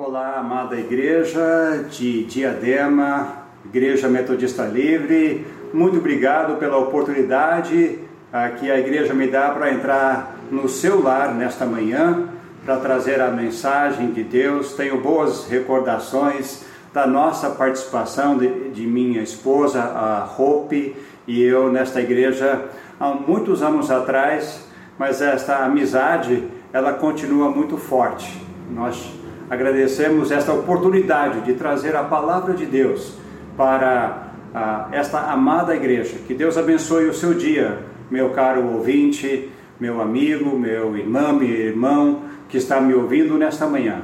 Olá, amada igreja de Diadema, Igreja Metodista Livre, muito obrigado pela oportunidade ah, que a igreja me dá para entrar no seu lar nesta manhã, para trazer a mensagem de Deus. Tenho boas recordações da nossa participação de, de minha esposa, a Hope, e eu nesta igreja há muitos anos atrás, mas esta amizade ela continua muito forte. Nós agradecemos esta oportunidade de trazer a palavra de Deus para ah, esta amada igreja. Que Deus abençoe o seu dia, meu caro ouvinte, meu amigo, meu irmão, meu irmão que está me ouvindo nesta manhã.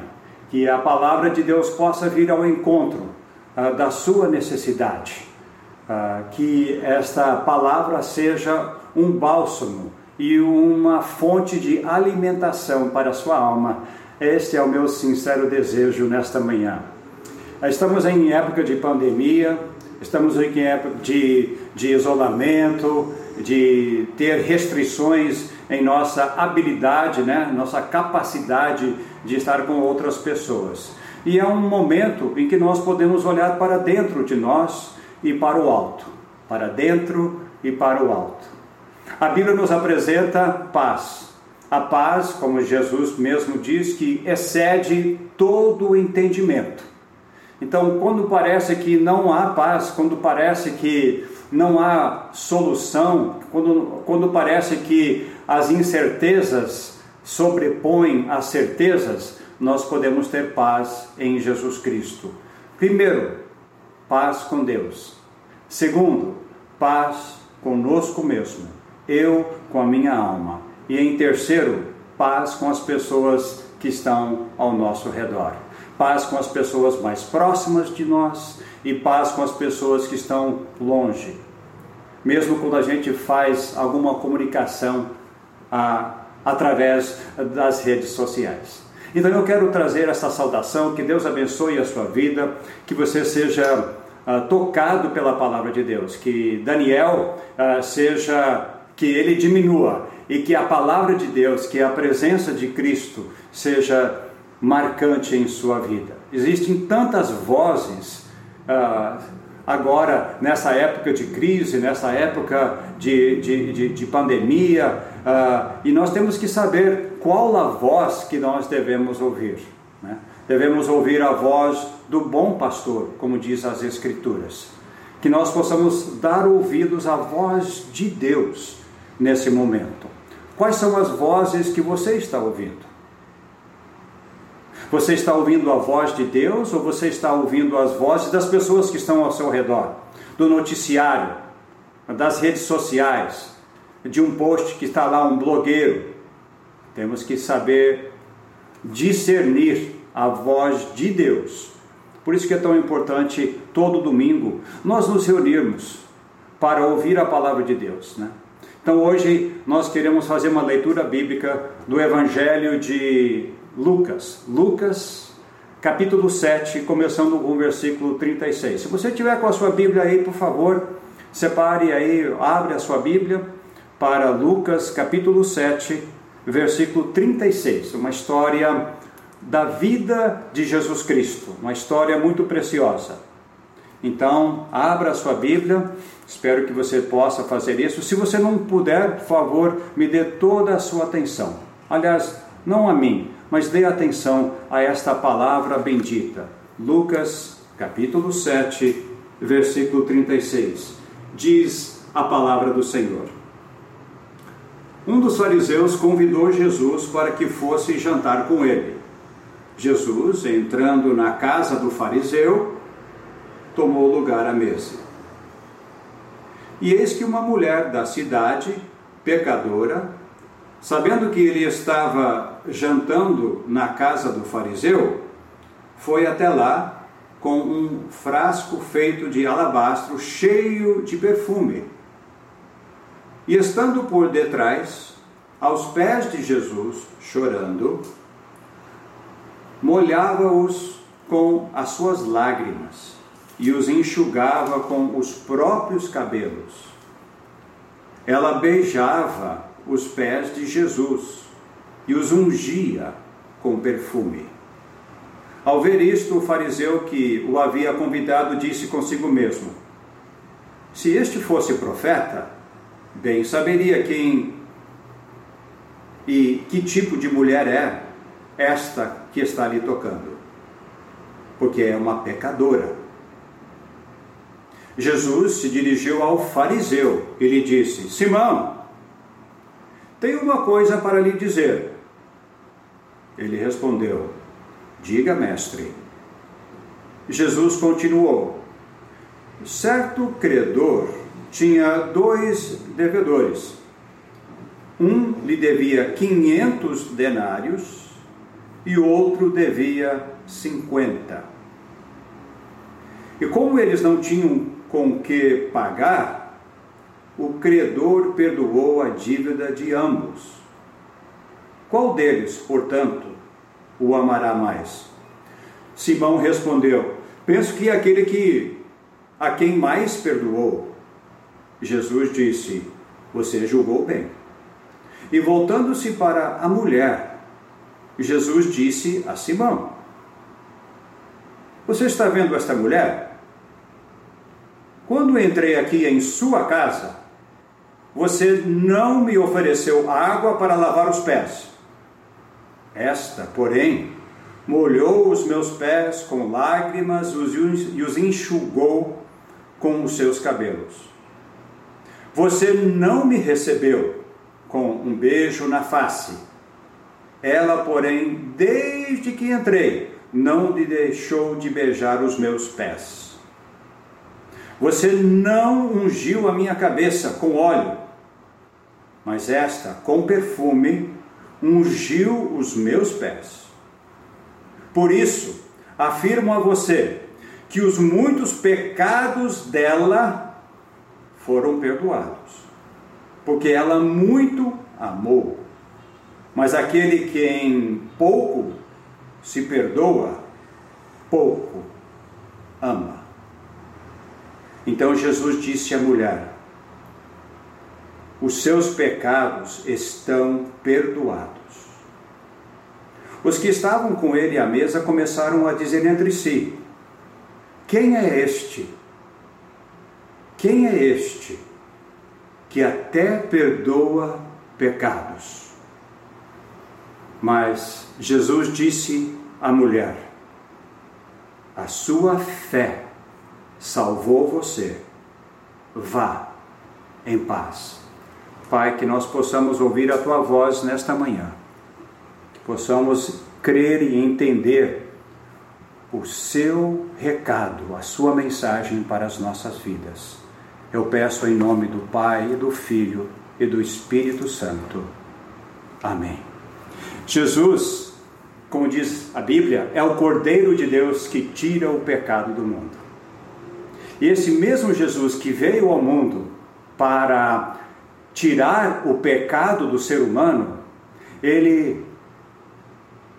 Que a palavra de Deus possa vir ao encontro ah, da sua necessidade. Ah, que esta palavra seja um bálsamo e uma fonte de alimentação para a sua alma este é o meu sincero desejo nesta manhã. Estamos em época de pandemia, estamos em época de, de isolamento, de ter restrições em nossa habilidade, né? nossa capacidade de estar com outras pessoas. E é um momento em que nós podemos olhar para dentro de nós e para o alto. Para dentro e para o alto. A Bíblia nos apresenta paz a paz, como Jesus mesmo diz, que excede todo o entendimento. Então, quando parece que não há paz, quando parece que não há solução, quando, quando parece que as incertezas sobrepõem as certezas, nós podemos ter paz em Jesus Cristo. Primeiro, paz com Deus. Segundo, paz conosco mesmo, eu com a minha alma. E em terceiro, paz com as pessoas que estão ao nosso redor. Paz com as pessoas mais próximas de nós e paz com as pessoas que estão longe. Mesmo quando a gente faz alguma comunicação ah, através das redes sociais. Então eu quero trazer essa saudação, que Deus abençoe a sua vida, que você seja ah, tocado pela palavra de Deus, que Daniel ah, seja, que ele diminua e que a palavra de Deus, que a presença de Cristo seja marcante em sua vida. Existem tantas vozes ah, agora, nessa época de crise, nessa época de, de, de, de pandemia, ah, e nós temos que saber qual a voz que nós devemos ouvir. Né? Devemos ouvir a voz do bom pastor, como diz as Escrituras. Que nós possamos dar ouvidos à voz de Deus nesse momento. Quais são as vozes que você está ouvindo? Você está ouvindo a voz de Deus ou você está ouvindo as vozes das pessoas que estão ao seu redor? Do noticiário, das redes sociais, de um post que está lá um blogueiro. Temos que saber discernir a voz de Deus. Por isso que é tão importante todo domingo nós nos reunirmos para ouvir a palavra de Deus, né? Então hoje nós queremos fazer uma leitura bíblica do Evangelho de Lucas. Lucas, capítulo 7, começando com o versículo 36. Se você tiver com a sua Bíblia aí, por favor, separe aí, abre a sua Bíblia para Lucas, capítulo 7, versículo 36. Uma história da vida de Jesus Cristo, uma história muito preciosa. Então, abra a sua Bíblia Espero que você possa fazer isso. Se você não puder, por favor, me dê toda a sua atenção. Aliás, não a mim, mas dê atenção a esta palavra bendita. Lucas, capítulo 7, versículo 36. Diz a palavra do Senhor. Um dos fariseus convidou Jesus para que fosse jantar com ele. Jesus, entrando na casa do fariseu, tomou lugar à mesa. E eis que uma mulher da cidade, pecadora, sabendo que ele estava jantando na casa do fariseu, foi até lá com um frasco feito de alabastro cheio de perfume. E estando por detrás, aos pés de Jesus, chorando, molhava-os com as suas lágrimas e os enxugava com os próprios cabelos. Ela beijava os pés de Jesus e os ungia com perfume. Ao ver isto, o fariseu que o havia convidado disse consigo mesmo: Se este fosse profeta, bem saberia quem e que tipo de mulher é esta que está ali tocando, porque é uma pecadora. Jesus se dirigiu ao fariseu e lhe disse: Simão, tenho uma coisa para lhe dizer. Ele respondeu: Diga, mestre. Jesus continuou: Certo credor tinha dois devedores. Um lhe devia 500 denários e outro devia 50. E como eles não tinham com que pagar, o credor perdoou a dívida de ambos. Qual deles, portanto, o amará mais? Simão respondeu: Penso que aquele que a quem mais perdoou. Jesus disse: Você julgou bem. E voltando-se para a mulher, Jesus disse a Simão: Você está vendo esta mulher? Quando entrei aqui em sua casa, você não me ofereceu água para lavar os pés. Esta, porém, molhou os meus pés com lágrimas e os enxugou com os seus cabelos. Você não me recebeu com um beijo na face. Ela, porém, desde que entrei, não lhe deixou de beijar os meus pés. Você não ungiu a minha cabeça com óleo, mas esta, com perfume, ungiu os meus pés. Por isso, afirmo a você que os muitos pecados dela foram perdoados porque ela muito amou. Mas aquele que em pouco se perdoa, pouco ama. Então Jesus disse à mulher: Os seus pecados estão perdoados. Os que estavam com ele à mesa começaram a dizer entre si: Quem é este? Quem é este? que até perdoa pecados. Mas Jesus disse à mulher: A sua fé salvou você. Vá em paz. Pai, que nós possamos ouvir a tua voz nesta manhã, que possamos crer e entender o seu recado, a sua mensagem para as nossas vidas. Eu peço em nome do Pai, e do Filho e do Espírito Santo. Amém. Jesus, como diz a Bíblia, é o Cordeiro de Deus que tira o pecado do mundo. Esse mesmo Jesus que veio ao mundo para tirar o pecado do ser humano, ele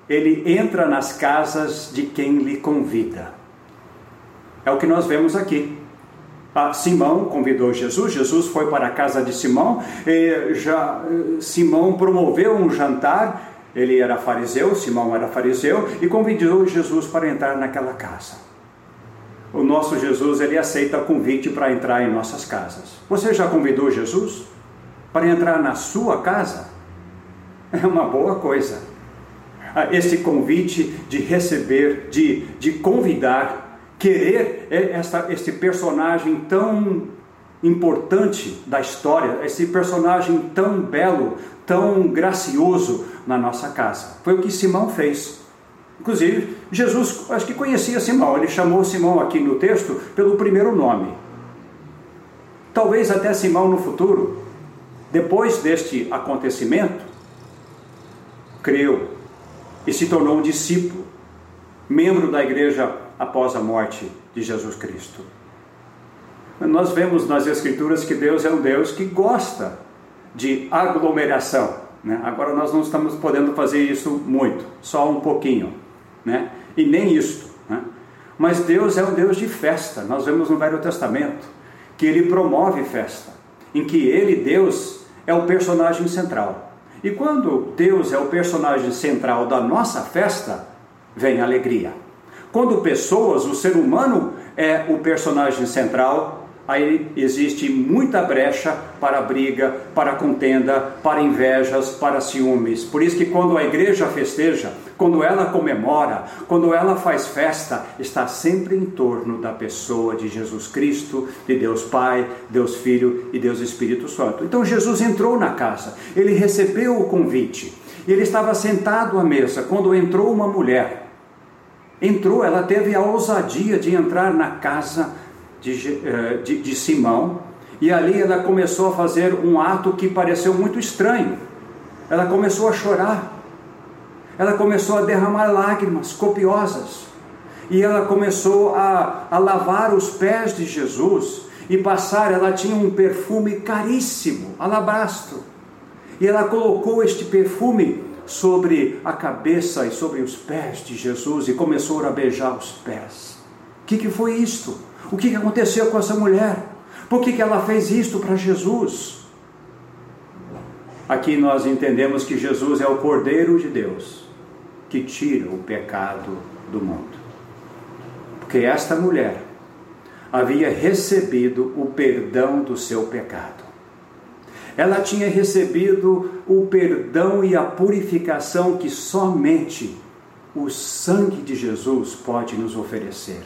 ele entra nas casas de quem lhe convida. É o que nós vemos aqui. Ah, Simão convidou Jesus, Jesus foi para a casa de Simão, já, Simão promoveu um jantar, ele era fariseu, Simão era fariseu, e convidou Jesus para entrar naquela casa. O nosso Jesus, ele aceita convite para entrar em nossas casas. Você já convidou Jesus para entrar na sua casa? É uma boa coisa. Esse convite de receber, de, de convidar, querer é essa, esse personagem tão importante da história, esse personagem tão belo, tão gracioso na nossa casa. Foi o que Simão fez. Inclusive, Jesus, acho que conhecia Simão, ele chamou Simão aqui no texto pelo primeiro nome. Talvez até Simão no futuro, depois deste acontecimento, creu e se tornou um discípulo, membro da igreja após a morte de Jesus Cristo. Nós vemos nas Escrituras que Deus é um Deus que gosta de aglomeração. Né? Agora nós não estamos podendo fazer isso muito, só um pouquinho, né? E nem isto. Né? Mas Deus é um Deus de festa. Nós vemos no Velho Testamento que ele promove festa, em que ele, Deus, é o personagem central. E quando Deus é o personagem central da nossa festa, vem alegria. Quando pessoas, o ser humano é o personagem central, aí existe muita brecha para briga, para contenda, para invejas, para ciúmes. Por isso que quando a igreja festeja, quando ela comemora, quando ela faz festa, está sempre em torno da pessoa de Jesus Cristo, de Deus Pai, Deus Filho e Deus Espírito Santo. Então Jesus entrou na casa, ele recebeu o convite. Ele estava sentado à mesa quando entrou uma mulher. Entrou, ela teve a ousadia de entrar na casa de, eh, de, de Simão, e ali ela começou a fazer um ato que pareceu muito estranho. Ela começou a chorar, ela começou a derramar lágrimas copiosas, e ela começou a, a lavar os pés de Jesus e passar. Ela tinha um perfume caríssimo, alabastro, e ela colocou este perfume sobre a cabeça e sobre os pés de Jesus e começou a beijar os pés. O que, que foi isto? O que aconteceu com essa mulher? Por que, que ela fez isto para Jesus? Aqui nós entendemos que Jesus é o Cordeiro de Deus que tira o pecado do mundo. Porque esta mulher havia recebido o perdão do seu pecado. Ela tinha recebido o perdão e a purificação que somente o sangue de Jesus pode nos oferecer.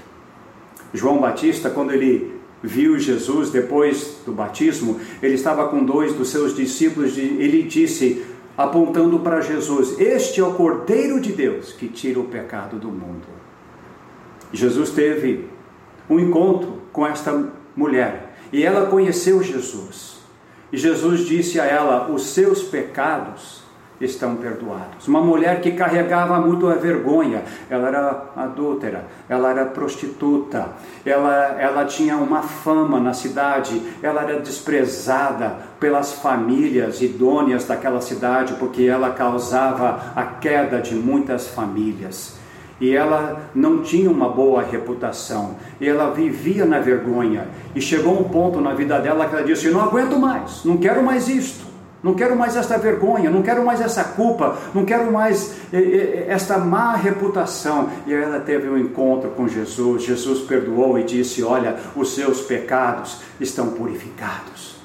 João Batista, quando ele viu Jesus depois do batismo, ele estava com dois dos seus discípulos e ele disse, apontando para Jesus: Este é o Cordeiro de Deus que tira o pecado do mundo. Jesus teve um encontro com esta mulher e ela conheceu Jesus. E Jesus disse a ela: Os seus pecados estão perdoados. Uma mulher que carregava muito a vergonha, ela era adúltera, ela era prostituta, ela, ela tinha uma fama na cidade, ela era desprezada pelas famílias idôneas daquela cidade, porque ela causava a queda de muitas famílias. E ela não tinha uma boa reputação, e ela vivia na vergonha. E chegou um ponto na vida dela que ela disse: Não aguento mais, não quero mais isto. Não quero mais esta vergonha, não quero mais essa culpa, não quero mais eh, eh, esta má reputação. E ela teve um encontro com Jesus. Jesus perdoou e disse: Olha, os seus pecados estão purificados.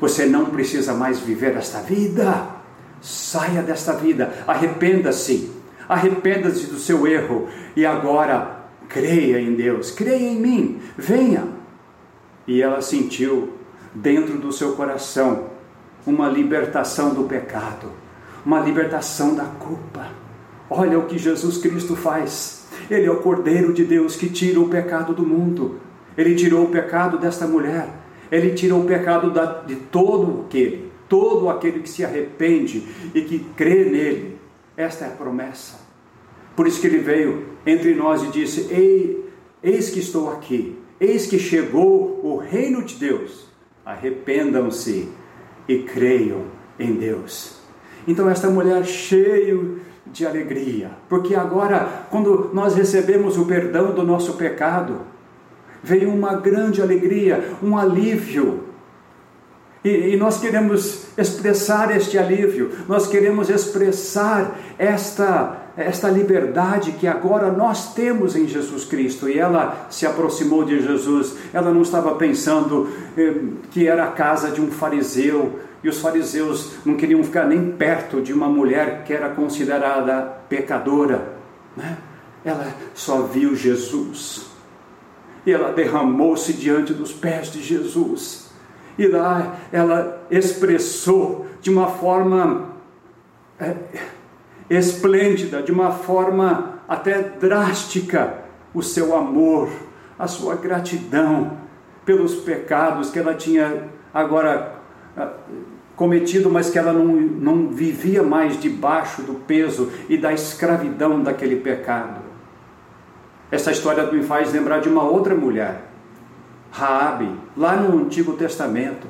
Você não precisa mais viver esta vida. Saia desta vida, arrependa-se, arrependa-se do seu erro e agora creia em Deus, creia em mim, venha. E ela sentiu dentro do seu coração uma libertação do pecado, uma libertação da culpa. Olha o que Jesus Cristo faz. Ele é o Cordeiro de Deus que tira o pecado do mundo. Ele tirou o pecado desta mulher. Ele tirou o pecado de todo aquele, todo aquele que se arrepende e que crê nele. Esta é a promessa. Por isso que ele veio entre nós e disse: Ei, eis que estou aqui, eis que chegou o reino de Deus. Arrependam-se e creiam em Deus. Então, esta mulher cheio de alegria, porque agora, quando nós recebemos o perdão do nosso pecado, veio uma grande alegria, um alívio. E, e, nós queremos expressar este alívio, nós queremos expressar esta, esta liberdade que agora nós temos em Jesus Cristo. E ela se aproximou de Jesus, ela não estava pensando eh, que era a casa de um fariseu, e os fariseus não queriam ficar nem perto de uma mulher que era considerada pecadora. Né? Ela só viu Jesus. E ela derramou-se diante dos pés de Jesus. E lá ela expressou de uma forma é, esplêndida, de uma forma até drástica, o seu amor, a sua gratidão pelos pecados que ela tinha agora cometido, mas que ela não, não vivia mais debaixo do peso e da escravidão daquele pecado. Essa história me faz lembrar de uma outra mulher, Raabe, lá no Antigo Testamento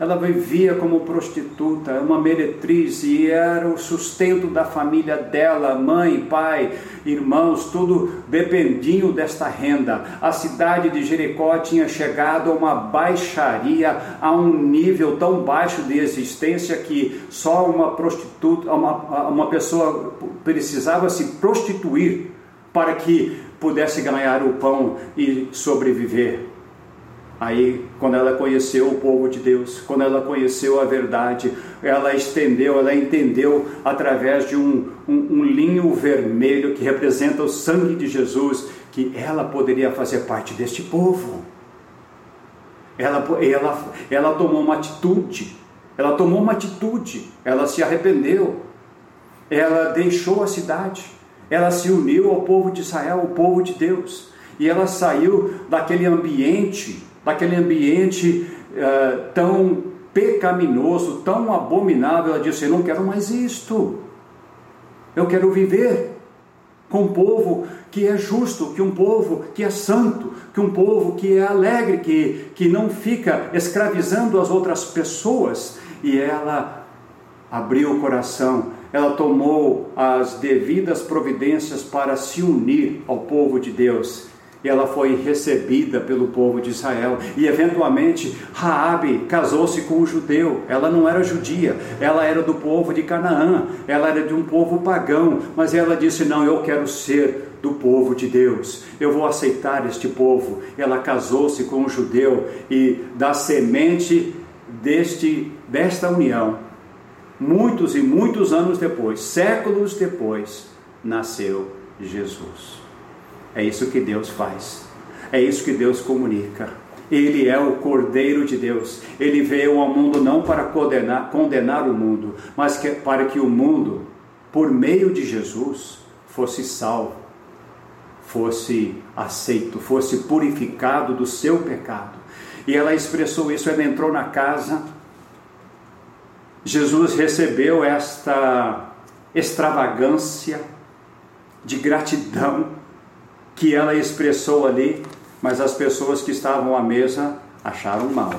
ela vivia como prostituta, uma meretriz, e era o sustento da família dela, mãe, pai, irmãos, tudo dependiam desta renda. A cidade de Jericó tinha chegado a uma baixaria, a um nível tão baixo de existência que só uma prostituta, uma, uma pessoa precisava se prostituir para que pudesse ganhar o pão e sobreviver. Aí, quando ela conheceu o povo de Deus, quando ela conheceu a verdade, ela estendeu, ela entendeu através de um, um, um, linho vermelho que representa o sangue de Jesus, que ela poderia fazer parte deste povo. Ela, ela, ela tomou uma atitude, ela tomou uma atitude, ela se arrependeu, ela deixou a cidade, ela se uniu ao povo de Israel, ao povo de Deus, e ela saiu daquele ambiente daquele ambiente uh, tão pecaminoso, tão abominável, ela disse: Eu não quero mais isto. Eu quero viver com um povo que é justo, que um povo que é santo, que um povo que é alegre, que, que não fica escravizando as outras pessoas. E ela abriu o coração, ela tomou as devidas providências para se unir ao povo de Deus e ela foi recebida pelo povo de Israel. E eventualmente Raabe casou-se com um judeu. Ela não era judia, ela era do povo de Canaã, ela era de um povo pagão, mas ela disse: "Não, eu quero ser do povo de Deus. Eu vou aceitar este povo". Ela casou-se com um judeu e da semente deste desta união, muitos e muitos anos depois, séculos depois, nasceu Jesus. É isso que Deus faz. É isso que Deus comunica. Ele é o Cordeiro de Deus. Ele veio ao mundo não para condenar, condenar o mundo, mas que, para que o mundo, por meio de Jesus, fosse salvo, fosse aceito, fosse purificado do seu pecado. E ela expressou isso, ela entrou na casa. Jesus recebeu esta extravagância de gratidão que ela expressou ali, mas as pessoas que estavam à mesa acharam mal.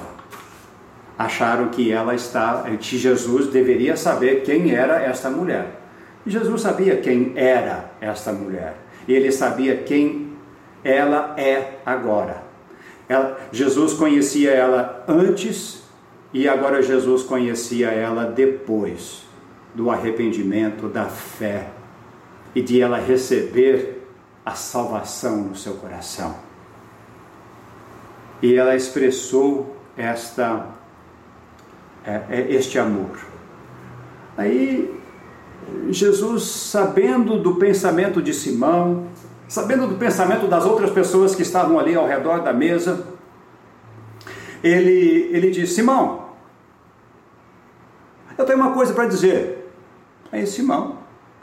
Acharam que ela está, que Jesus deveria saber quem era esta mulher. E Jesus sabia quem era esta mulher. E ele sabia quem ela é agora. Ela, Jesus conhecia ela antes e agora Jesus conhecia ela depois do arrependimento, da fé e de ela receber a salvação no seu coração. E ela expressou esta, é, é, este amor. Aí, Jesus, sabendo do pensamento de Simão, sabendo do pensamento das outras pessoas que estavam ali ao redor da mesa, ele, ele disse: Simão, eu tenho uma coisa para dizer. Aí, Simão,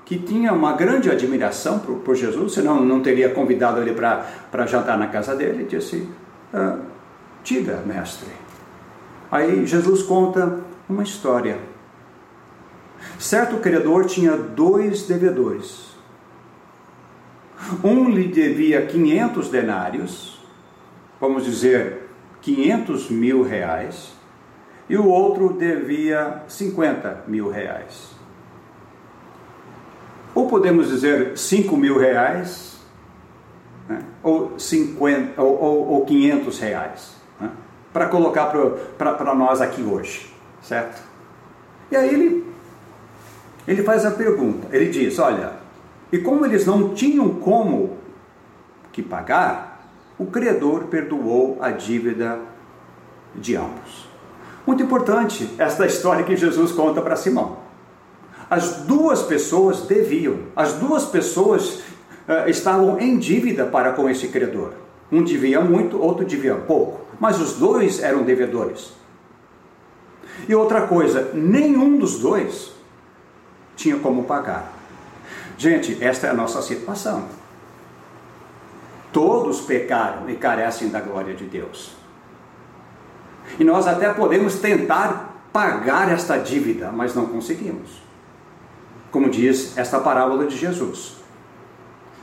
que tinha uma grande admiração por, por Jesus, senão não teria convidado ele para jantar na casa dele, disse: ah, Diga, mestre. Aí Jesus conta uma história. Certo credor tinha dois devedores. Um lhe devia 500 denários, vamos dizer, 500 mil reais, e o outro devia 50 mil reais ou podemos dizer 5 mil reais, né? ou, 50, ou, ou, ou 500 reais, né? para colocar para nós aqui hoje, certo? E aí ele, ele faz a pergunta, ele diz, olha, e como eles não tinham como que pagar, o credor perdoou a dívida de ambos. Muito importante esta história que Jesus conta para Simão. As duas pessoas deviam, as duas pessoas uh, estavam em dívida para com esse credor. Um devia muito, outro devia pouco, mas os dois eram devedores. E outra coisa, nenhum dos dois tinha como pagar. Gente, esta é a nossa situação. Todos pecaram e carecem da glória de Deus. E nós até podemos tentar pagar esta dívida, mas não conseguimos como diz esta parábola de Jesus.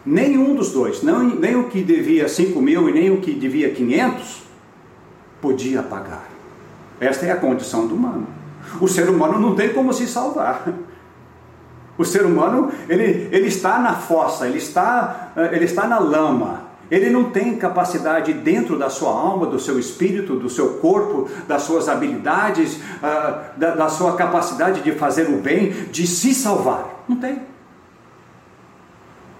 Nenhum dos dois, não, nem o que devia 5 mil e nem o que devia 500, podia pagar. Esta é a condição do humano. O ser humano não tem como se salvar. O ser humano, ele, ele está na fossa, ele está, ele está na lama, ele não tem capacidade dentro da sua alma, do seu espírito, do seu corpo, das suas habilidades, da, da sua capacidade de fazer o bem, de se salvar. Não tem.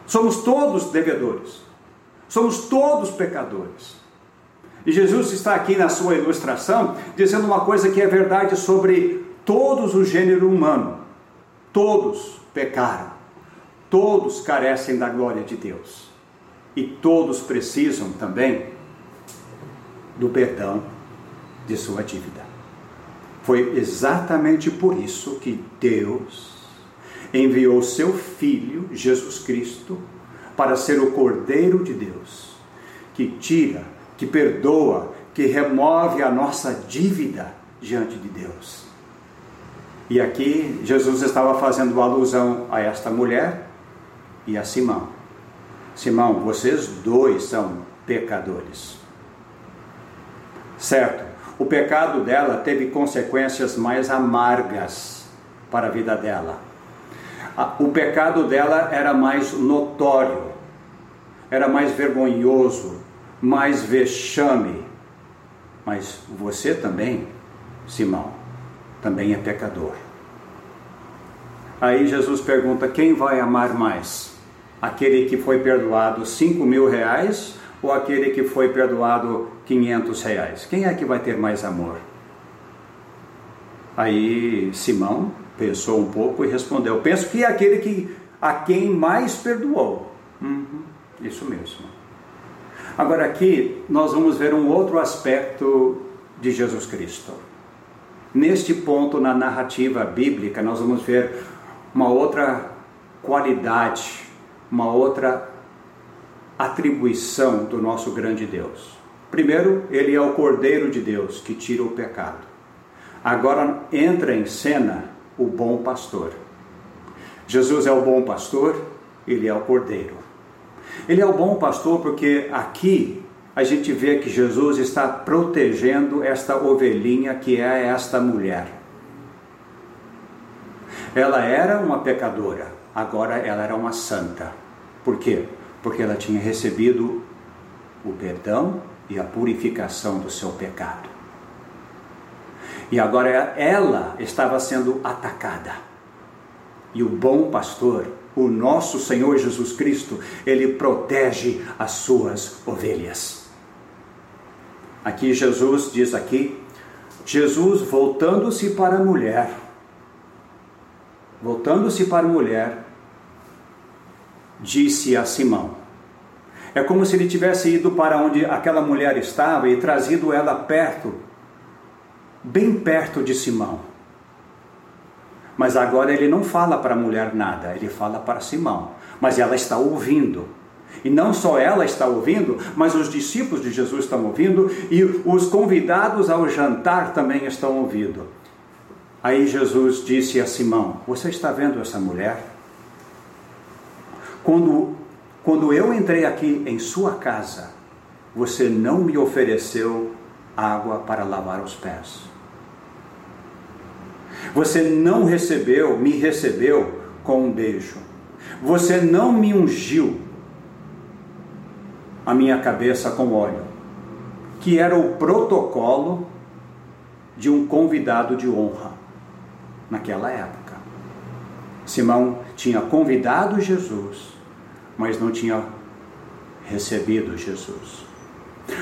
Somos todos devedores. Somos todos pecadores. E Jesus está aqui na sua ilustração dizendo uma coisa que é verdade sobre todos o gênero humano. Todos pecaram. Todos carecem da glória de Deus. E todos precisam também do perdão de sua dívida. Foi exatamente por isso que Deus enviou seu Filho, Jesus Cristo, para ser o Cordeiro de Deus, que tira, que perdoa, que remove a nossa dívida diante de Deus. E aqui Jesus estava fazendo alusão a esta mulher e a Simão. Simão, vocês dois são pecadores. Certo, o pecado dela teve consequências mais amargas para a vida dela. O pecado dela era mais notório, era mais vergonhoso, mais vexame. Mas você também, Simão, também é pecador. Aí Jesus pergunta: quem vai amar mais? Aquele que foi perdoado cinco mil reais ou aquele que foi perdoado 500 reais? Quem é que vai ter mais amor? Aí Simão pensou um pouco e respondeu: Penso que é aquele que a quem mais perdoou. Uhum, isso mesmo. Agora aqui nós vamos ver um outro aspecto de Jesus Cristo. Neste ponto na narrativa bíblica nós vamos ver uma outra qualidade, uma outra atribuição do nosso grande Deus. Primeiro, ele é o Cordeiro de Deus que tira o pecado. Agora entra em cena o bom pastor. Jesus é o bom pastor, ele é o Cordeiro. Ele é o bom pastor porque aqui a gente vê que Jesus está protegendo esta ovelhinha que é esta mulher. Ela era uma pecadora, agora ela era uma santa. Por quê? porque ela tinha recebido o perdão e a purificação do seu pecado. E agora ela estava sendo atacada. E o bom pastor, o nosso Senhor Jesus Cristo, ele protege as suas ovelhas. Aqui Jesus diz aqui, Jesus voltando-se para a mulher, voltando-se para a mulher, disse a Simão. É como se ele tivesse ido para onde aquela mulher estava e trazido ela perto, bem perto de Simão. Mas agora ele não fala para a mulher nada, ele fala para Simão. Mas ela está ouvindo. E não só ela está ouvindo, mas os discípulos de Jesus estão ouvindo e os convidados ao jantar também estão ouvindo. Aí Jesus disse a Simão: Você está vendo essa mulher? Quando, quando eu entrei aqui em sua casa, você não me ofereceu água para lavar os pés. Você não recebeu, me recebeu com um beijo. Você não me ungiu a minha cabeça com óleo, que era o protocolo de um convidado de honra naquela época. Simão tinha convidado Jesus mas não tinha recebido Jesus.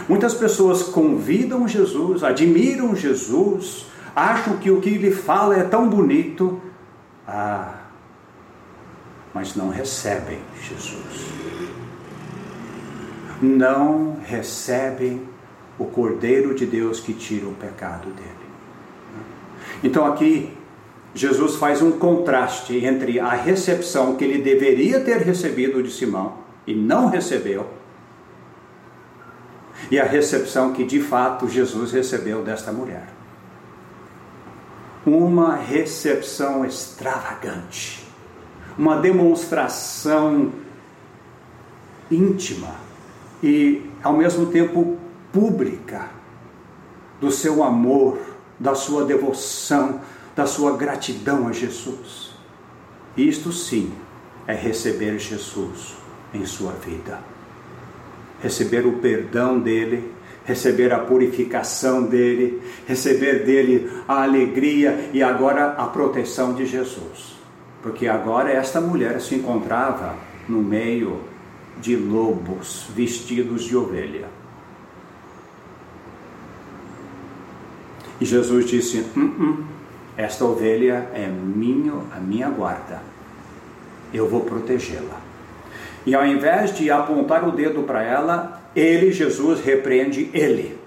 Muitas pessoas convidam Jesus, admiram Jesus, acham que o que ele fala é tão bonito, ah, mas não recebem Jesus. Não recebem o Cordeiro de Deus que tira o pecado dele. Então aqui Jesus faz um contraste entre a recepção que ele deveria ter recebido de Simão e não recebeu, e a recepção que de fato Jesus recebeu desta mulher. Uma recepção extravagante, uma demonstração íntima e ao mesmo tempo pública do seu amor, da sua devoção, da sua gratidão a Jesus. Isto sim é receber Jesus em sua vida. Receber o perdão dele, receber a purificação dele, receber dele a alegria e agora a proteção de Jesus. Porque agora esta mulher se encontrava no meio de lobos vestidos de ovelha. E Jesus disse: hum, hum, Esta ovelha é minha, a minha guarda, eu vou protegê-la. E ao invés de apontar o dedo para ela, ele, Jesus, repreende ele.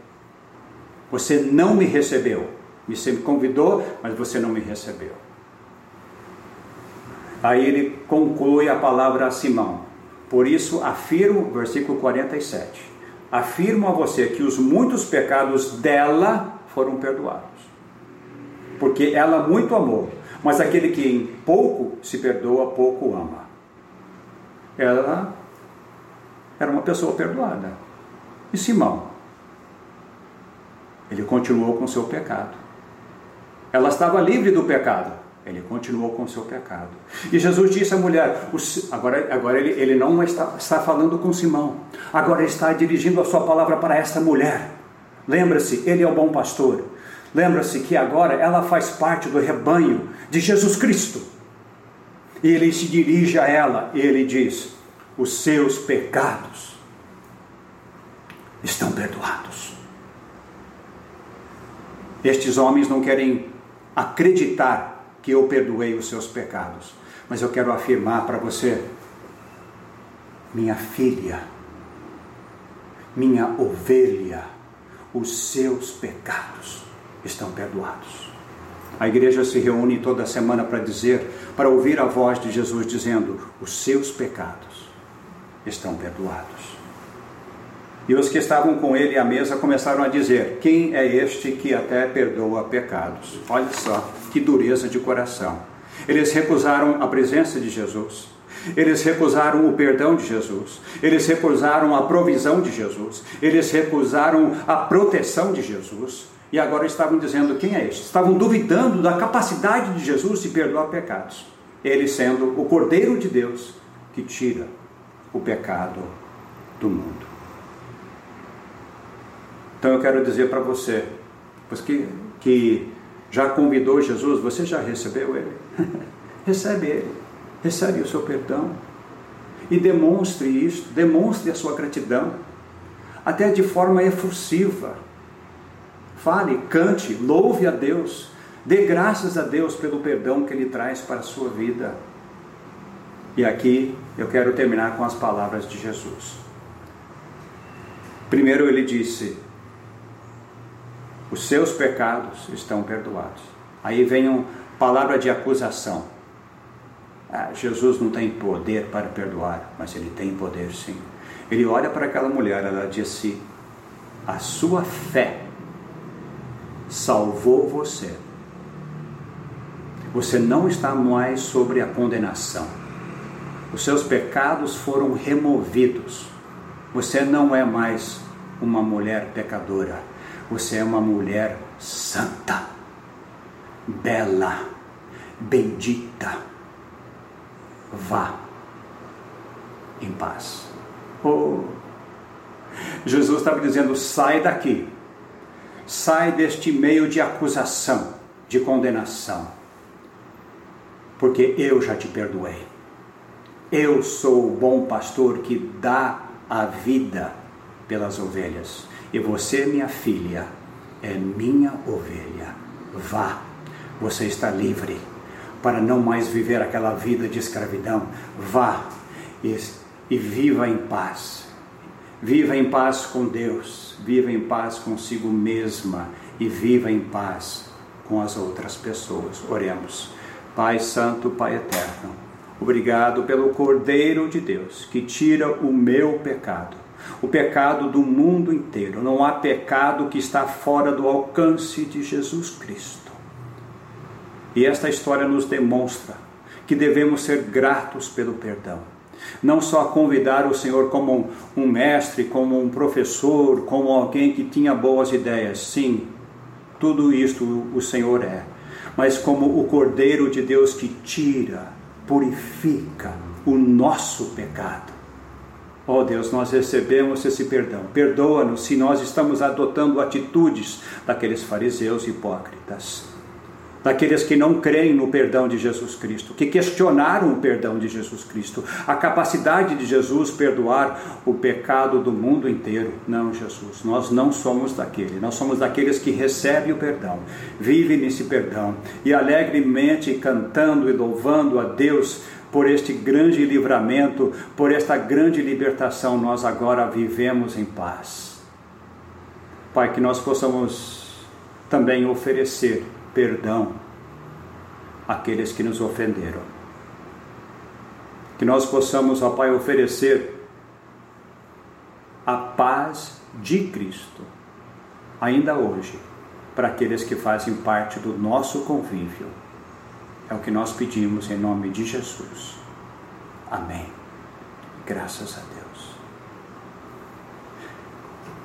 Você não me recebeu. Você me convidou, mas você não me recebeu. Aí ele conclui a palavra a Simão. Por isso afirmo, versículo 47. Afirmo a você que os muitos pecados dela foram perdoados. Porque ela muito amou, mas aquele que em pouco se perdoa, pouco ama. Ela era uma pessoa perdoada. E Simão? Ele continuou com seu pecado. Ela estava livre do pecado. Ele continuou com seu pecado. E Jesus disse à mulher: agora, agora ele, ele não está, está falando com Simão, agora está dirigindo a sua palavra para essa mulher. Lembra-se, ele é o bom pastor. Lembra-se que agora ela faz parte do rebanho de Jesus Cristo. E ele se dirige a ela e ele diz: Os seus pecados estão perdoados. Estes homens não querem acreditar que eu perdoei os seus pecados, mas eu quero afirmar para você, minha filha, minha ovelha, os seus pecados estão perdoados. A igreja se reúne toda semana para dizer, para ouvir a voz de Jesus dizendo: os seus pecados estão perdoados. E os que estavam com ele à mesa começaram a dizer: Quem é este que até perdoa pecados? Olha só, que dureza de coração. Eles recusaram a presença de Jesus. Eles recusaram o perdão de Jesus. Eles recusaram a provisão de Jesus. Eles recusaram a proteção de Jesus. E agora estavam dizendo: quem é este? Estavam duvidando da capacidade de Jesus de perdoar pecados. Ele sendo o Cordeiro de Deus que tira o pecado do mundo. Então eu quero dizer para você, que, que já convidou Jesus, você já recebeu ele? Recebe ele, recebe o seu perdão e demonstre isso, demonstre a sua gratidão, até de forma efusiva. Fale, cante, louve a Deus, dê graças a Deus pelo perdão que Ele traz para a sua vida. E aqui eu quero terminar com as palavras de Jesus. Primeiro ele disse: os seus pecados estão perdoados. Aí vem uma palavra de acusação. Ah, Jesus não tem poder para perdoar, mas ele tem poder sim. Ele olha para aquela mulher, ela disse: A sua fé salvou você. Você não está mais sobre a condenação. Os seus pecados foram removidos. Você não é mais uma mulher pecadora você é uma mulher santa, bela, bendita. Vá em paz. Oh. Jesus estava dizendo: sai daqui, sai deste meio de acusação, de condenação, porque eu já te perdoei. Eu sou o bom pastor que dá a vida pelas ovelhas. E você, minha filha, é minha ovelha. Vá, você está livre para não mais viver aquela vida de escravidão. Vá e, e viva em paz. Viva em paz com Deus, viva em paz consigo mesma e viva em paz com as outras pessoas. Oremos. Pai Santo, Pai Eterno, obrigado pelo Cordeiro de Deus que tira o meu pecado o pecado do mundo inteiro. Não há pecado que está fora do alcance de Jesus Cristo. E esta história nos demonstra que devemos ser gratos pelo perdão. Não só convidar o Senhor como um, mestre, como um professor, como alguém que tinha boas ideias. Sim, tudo isto o Senhor é. Mas como o Cordeiro de Deus que tira, purifica o nosso pecado Ó oh Deus, nós recebemos esse perdão. Perdoa-nos se nós estamos adotando atitudes daqueles fariseus hipócritas. Daqueles que não creem no perdão de Jesus Cristo, que questionaram o perdão de Jesus Cristo, a capacidade de Jesus perdoar o pecado do mundo inteiro. Não, Jesus, nós não somos daquele, nós somos daqueles que recebem o perdão, vivem nesse perdão e alegremente cantando e louvando a Deus por este grande livramento, por esta grande libertação, nós agora vivemos em paz. Pai, que nós possamos também oferecer perdão àqueles que nos ofenderam. Que nós possamos, ó Pai, oferecer a paz de Cristo, ainda hoje, para aqueles que fazem parte do nosso convívio. É o que nós pedimos em nome de Jesus. Amém. Graças a Deus.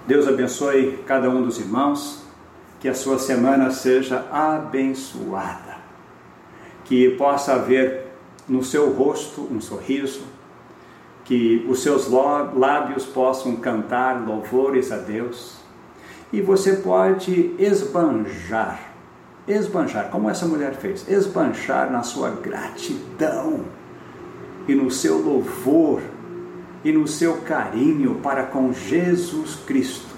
Deus abençoe cada um dos irmãos que a sua semana seja abençoada, que possa haver no seu rosto um sorriso, que os seus lábios possam cantar louvores a Deus. E você pode esbanjar, esbanjar, como essa mulher fez, esbanjar na sua gratidão e no seu louvor e no seu carinho para com Jesus Cristo,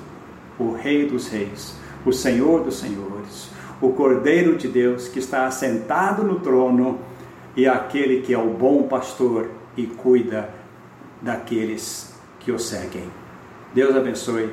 o Rei dos Reis o Senhor dos Senhores, o Cordeiro de Deus que está assentado no trono e aquele que é o bom pastor e cuida daqueles que o seguem. Deus abençoe